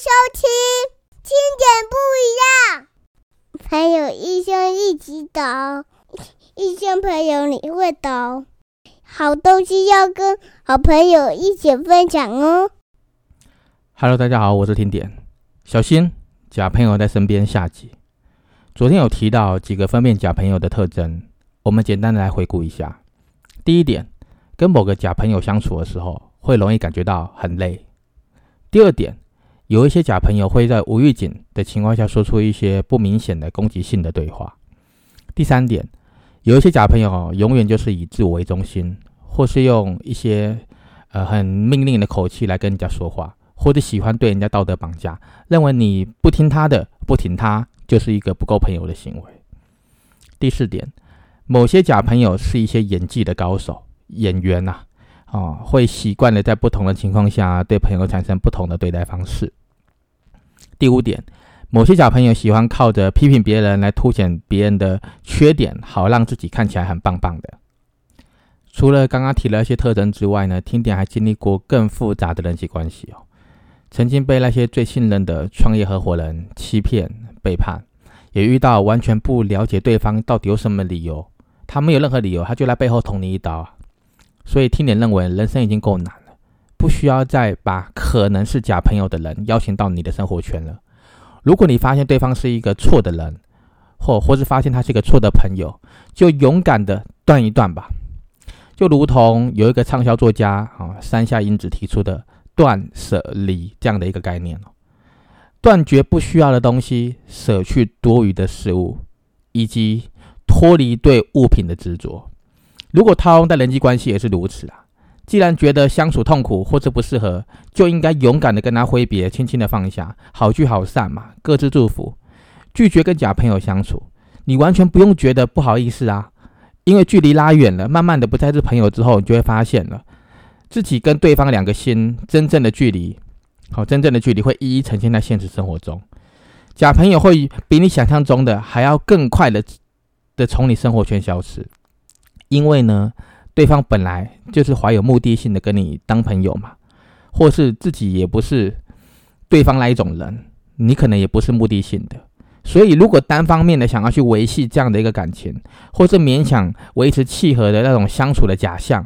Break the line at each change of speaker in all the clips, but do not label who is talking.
收听，听点不一样。朋友一生一起走，一生朋友你会懂。好东西要跟好朋友一起分享哦。
Hello，大家好，我是听点。小心假朋友在身边。下集昨天有提到几个分辨假朋友的特征，我们简单的来回顾一下。第一点，跟某个假朋友相处的时候，会容易感觉到很累。第二点，有一些假朋友会在无预警的情况下说出一些不明显的攻击性的对话。第三点，有一些假朋友永远就是以自我为中心，或是用一些呃很命令的口气来跟人家说话，或者喜欢对人家道德绑架，认为你不听他的，不听他就是一个不够朋友的行为。第四点，某些假朋友是一些演技的高手，演员呐。哦，会习惯的在不同的情况下对朋友产生不同的对待方式。第五点，某些小朋友喜欢靠着批评别人来凸显别人的缺点，好让自己看起来很棒棒的。除了刚刚提了一些特征之外呢，听点还经历过更复杂的人际关系哦。曾经被那些最信任的创业合伙人欺骗背叛，也遇到完全不了解对方到底有什么理由，他没有任何理由，他就来背后捅你一刀啊。所以，听点认为人生已经够难，不需要再把可能是假朋友的人邀请到你的生活圈了。如果你发现对方是一个错的人，或或是发现他是一个错的朋友，就勇敢的断一断吧。就如同有一个畅销作家啊山下英子提出的“断舍离”这样的一个概念哦，断绝不需要的东西，舍去多余的事物，以及脱离对物品的执着。如果套用在人际关系也是如此啊。既然觉得相处痛苦或者不适合，就应该勇敢的跟他挥别，轻轻的放下，好聚好散嘛，各自祝福。拒绝跟假朋友相处，你完全不用觉得不好意思啊，因为距离拉远了，慢慢的不再是朋友之后，你就会发现了自己跟对方两个心真正的距离，好，真正的距离会一一呈现在现实生活中。假朋友会比你想象中的还要更快的的从你生活圈消失。因为呢，对方本来就是怀有目的性的跟你当朋友嘛，或是自己也不是对方那一种人，你可能也不是目的性的，所以如果单方面的想要去维系这样的一个感情，或是勉强维持契合的那种相处的假象，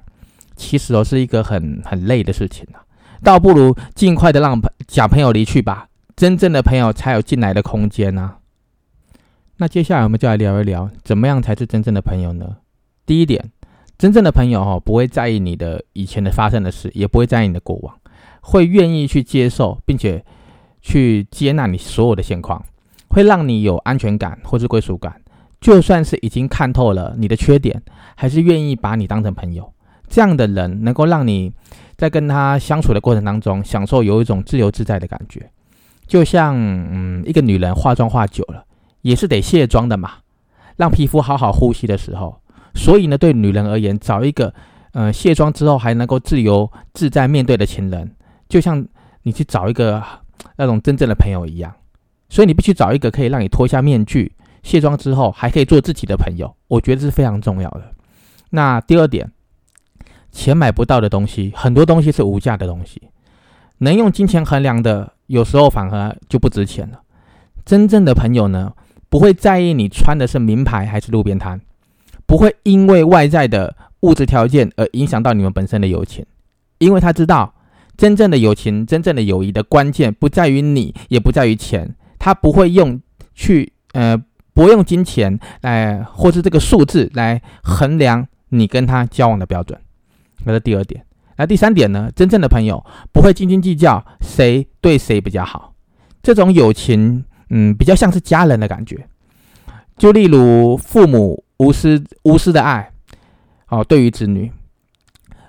其实都是一个很很累的事情啊，倒不如尽快的让假朋友离去吧，真正的朋友才有进来的空间啊。那接下来我们就来聊一聊，怎么样才是真正的朋友呢？第一点，真正的朋友哈不会在意你的以前的发生的事，也不会在意你的过往，会愿意去接受，并且去接纳你所有的现况，会让你有安全感或是归属感。就算是已经看透了你的缺点，还是愿意把你当成朋友。这样的人能够让你在跟他相处的过程当中，享受有一种自由自在的感觉。就像嗯，一个女人化妆化久了，也是得卸妆的嘛，让皮肤好好呼吸的时候。所以呢，对女人而言，找一个，呃，卸妆之后还能够自由自在面对的情人，就像你去找一个那种真正的朋友一样。所以你必须找一个可以让你脱下面具、卸妆之后还可以做自己的朋友。我觉得是非常重要的。那第二点，钱买不到的东西，很多东西是无价的东西，能用金钱衡量的，有时候反而就不值钱了。真正的朋友呢，不会在意你穿的是名牌还是路边摊。不会因为外在的物质条件而影响到你们本身的友情，因为他知道真正的友情、真正的友谊的关键不在于你，也不在于钱。他不会用去呃，不用金钱来或是这个数字来衡量你跟他交往的标准。那是第二点。那第三点呢？真正的朋友不会斤斤计较谁对谁比较好，这种友情，嗯，比较像是家人的感觉。就例如父母。无私无私的爱，哦，对于子女，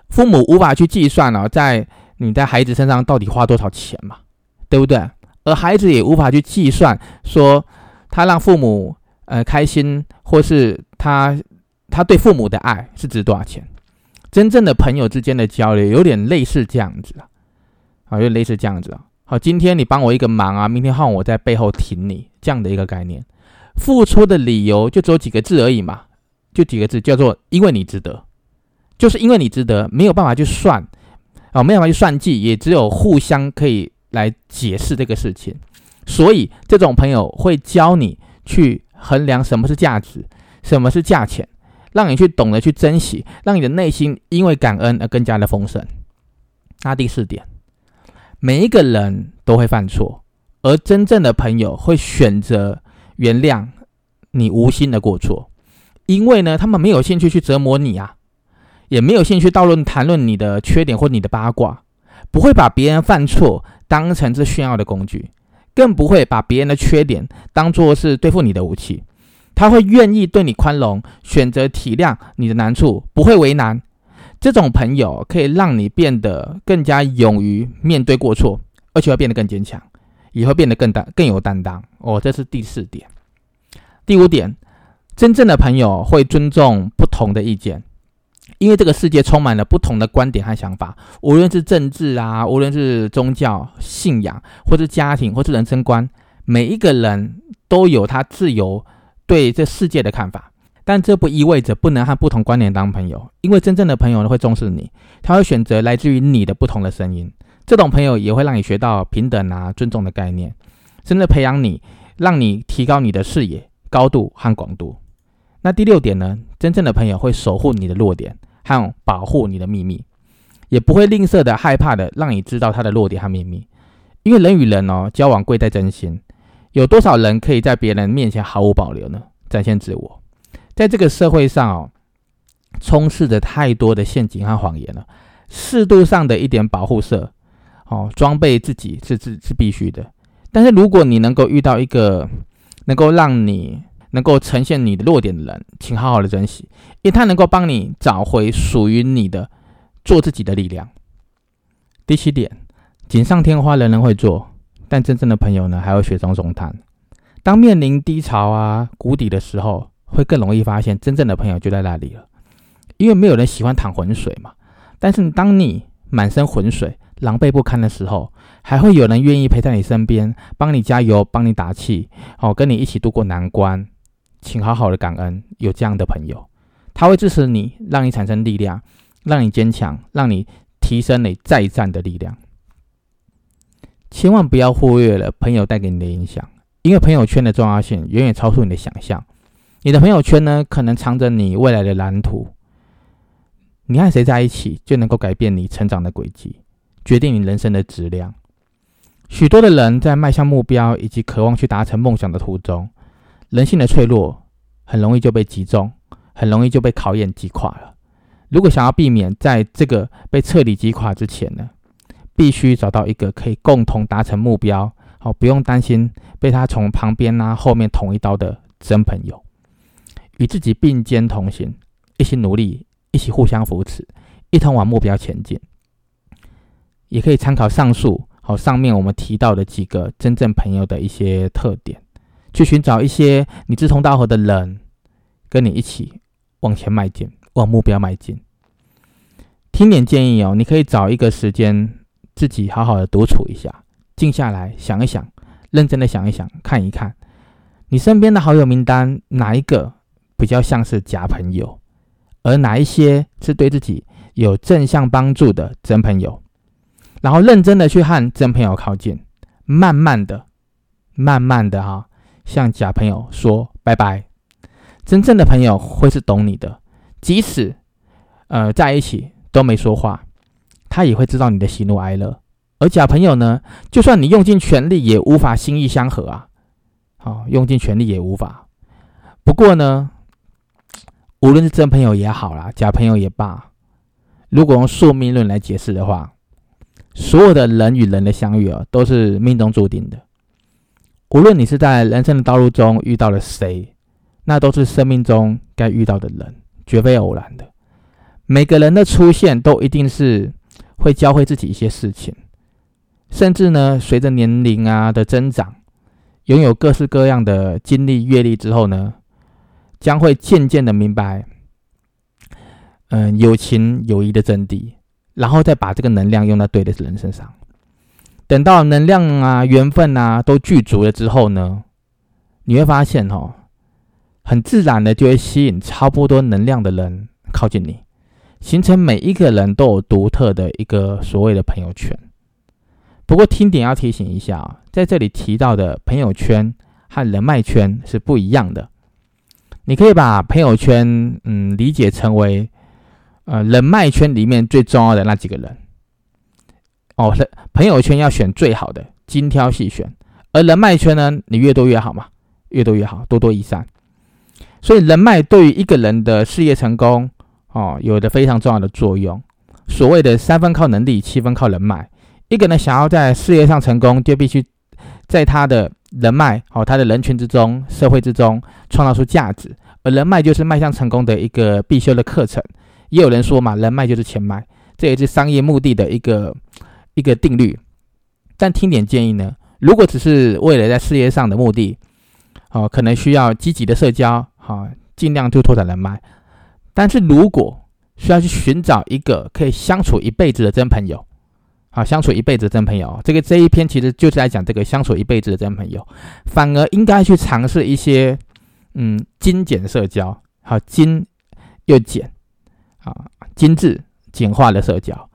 父母无法去计算了，在你在孩子身上到底花多少钱嘛，对不对？而孩子也无法去计算，说他让父母呃开心，或是他他对父母的爱是值多少钱？真正的朋友之间的交流，有点类似这样子啊，好，就类似这样子啊。好，今天你帮我一个忙啊，明天换我在背后挺你，这样的一个概念。付出的理由就只有几个字而已嘛，就几个字，叫做“因为你值得”，就是因为你值得，没有办法去算，啊，没有办法去算计，也只有互相可以来解释这个事情。所以，这种朋友会教你去衡量什么是价值，什么是价钱，让你去懂得去珍惜，让你的内心因为感恩而更加的丰盛。那第四点，每一个人都会犯错，而真正的朋友会选择原谅你无心的过错，因为呢，他们没有兴趣去折磨你啊，也没有兴趣讨论谈论你的缺点或你的八卦，不会把别人犯错当成是炫耀的工具。更不会把别人的缺点当做是对付你的武器，他会愿意对你宽容，选择体谅你的难处，不会为难。这种朋友可以让你变得更加勇于面对过错，而且会变得更坚强，也会变得更大更有担当。哦，这是第四点。第五点，真正的朋友会尊重不同的意见。因为这个世界充满了不同的观点和想法，无论是政治啊，无论是宗教信仰，或是家庭，或是人生观，每一个人都有他自由对这世界的看法。但这不意味着不能和不同观点当朋友，因为真正的朋友呢会重视你，他会选择来自于你的不同的声音。这种朋友也会让你学到平等啊、尊重的概念，甚至培养你，让你提高你的视野高度和广度。那第六点呢？真正的朋友会守护你的弱点和保护你的秘密，也不会吝啬的害怕的让你知道他的弱点和秘密。因为人与人哦，交往贵在真心。有多少人可以在别人面前毫无保留呢？展现自我，在这个社会上哦，充斥着太多的陷阱和谎言了。适度上的一点保护色哦，装备自己是是是必须的。但是如果你能够遇到一个能够让你能够呈现你的弱点的人，请好好的珍惜，因为他能够帮你找回属于你的做自己的力量。第七点，锦上添花人人会做，但真正的朋友呢，还会雪中送炭。当面临低潮啊、谷底的时候，会更容易发现真正的朋友就在那里了。因为没有人喜欢淌浑水嘛。但是当你满身浑水、狼狈不堪的时候，还会有人愿意陪在你身边，帮你加油、帮你打气，哦，跟你一起度过难关。请好好的感恩有这样的朋友，他会支持你，让你产生力量，让你坚强，让你提升你再战的力量。千万不要忽略了朋友带给你的影响，因为朋友圈的重要性远远超出你的想象。你的朋友圈呢，可能藏着你未来的蓝图。你和谁在一起，就能够改变你成长的轨迹，决定你人生的质量。许多的人在迈向目标以及渴望去达成梦想的途中。人性的脆弱很容易就被击中，很容易就被考验击垮了。如果想要避免在这个被彻底击垮之前呢，必须找到一个可以共同达成目标，好不用担心被他从旁边啊后面捅一刀的真朋友，与自己并肩同行，一起努力，一起互相扶持，一同往目标前进。也可以参考上述好上面我们提到的几个真正朋友的一些特点。去寻找一些你志同道合的人，跟你一起往前迈进，往目标迈进。听点建议哦，你可以找一个时间，自己好好的独处一下，静下来想一想，认真的想一想，看一看你身边的好友名单，哪一个比较像是假朋友，而哪一些是对自己有正向帮助的真朋友，然后认真的去和真朋友靠近，慢慢的，慢慢的哈。向假朋友说拜拜，真正的朋友会是懂你的，即使呃在一起都没说话，他也会知道你的喜怒哀乐。而假朋友呢，就算你用尽全力，也无法心意相合啊！好，用尽全力也无法。不过呢，无论是真朋友也好啦，假朋友也罢，如果用宿命论来解释的话，所有的人与人的相遇啊，都是命中注定的。无论你是在人生的道路中遇到了谁，那都是生命中该遇到的人，绝非偶然的。每个人的出现都一定是会教会自己一些事情，甚至呢，随着年龄啊的增长，拥有各式各样的经历阅历之后呢，将会渐渐的明白，嗯，友情友谊的真谛，然后再把这个能量用在对的人身上。等到能量啊、缘分啊都具足了之后呢，你会发现哦，很自然的就会吸引差不多能量的人靠近你，形成每一个人都有独特的一个所谓的朋友圈。不过听点要提醒一下啊，在这里提到的朋友圈和人脉圈是不一样的。你可以把朋友圈嗯理解成为呃人脉圈里面最重要的那几个人。哦，朋友圈要选最好的，精挑细选；而人脉圈呢，你越多越好嘛，越多越好，多多益善。所以人脉对于一个人的事业成功哦，有着非常重要的作用。所谓的三分靠能力，七分靠人脉。一个人想要在事业上成功，就必须在他的人脉哦，他的人群之中、社会之中创造出价值。而人脉就是迈向成功的一个必修的课程。也有人说嘛，人脉就是钱脉，这也是商业目的的一个一个定律。但听点建议呢，如果只是为了在事业上的目的，哦，可能需要积极的社交，好，尽量就拓展人脉。但是如果需要去寻找一个可以相处一辈子的真朋友。好，相处一辈子的真朋友，这个这一篇其实就是在讲这个相处一辈子的真朋友，反而应该去尝试一些，嗯，精简社交，好精又简，啊，精致简化的社交。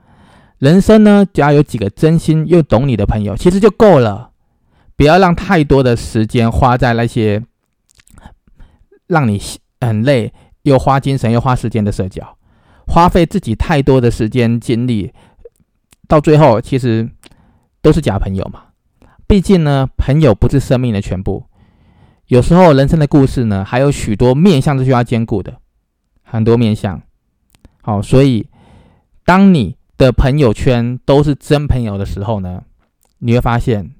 人生呢，只要有几个真心又懂你的朋友，其实就够了。不要让太多的时间花在那些让你很累又花精神又花时间的社交，花费自己太多的时间精力。到最后，其实都是假朋友嘛。毕竟呢，朋友不是生命的全部。有时候，人生的故事呢，还有许多面向是需要兼顾的，很多面向。好，所以当你的朋友圈都是真朋友的时候呢，你会发现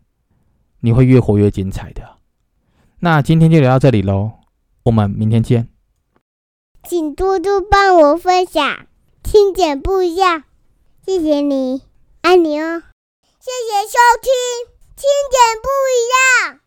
你会越活越精彩的。那今天就聊到这里喽，我们明天见。
请多多帮我分享，听点不一样，谢谢你。爱你哦，谢谢收听。听点不一样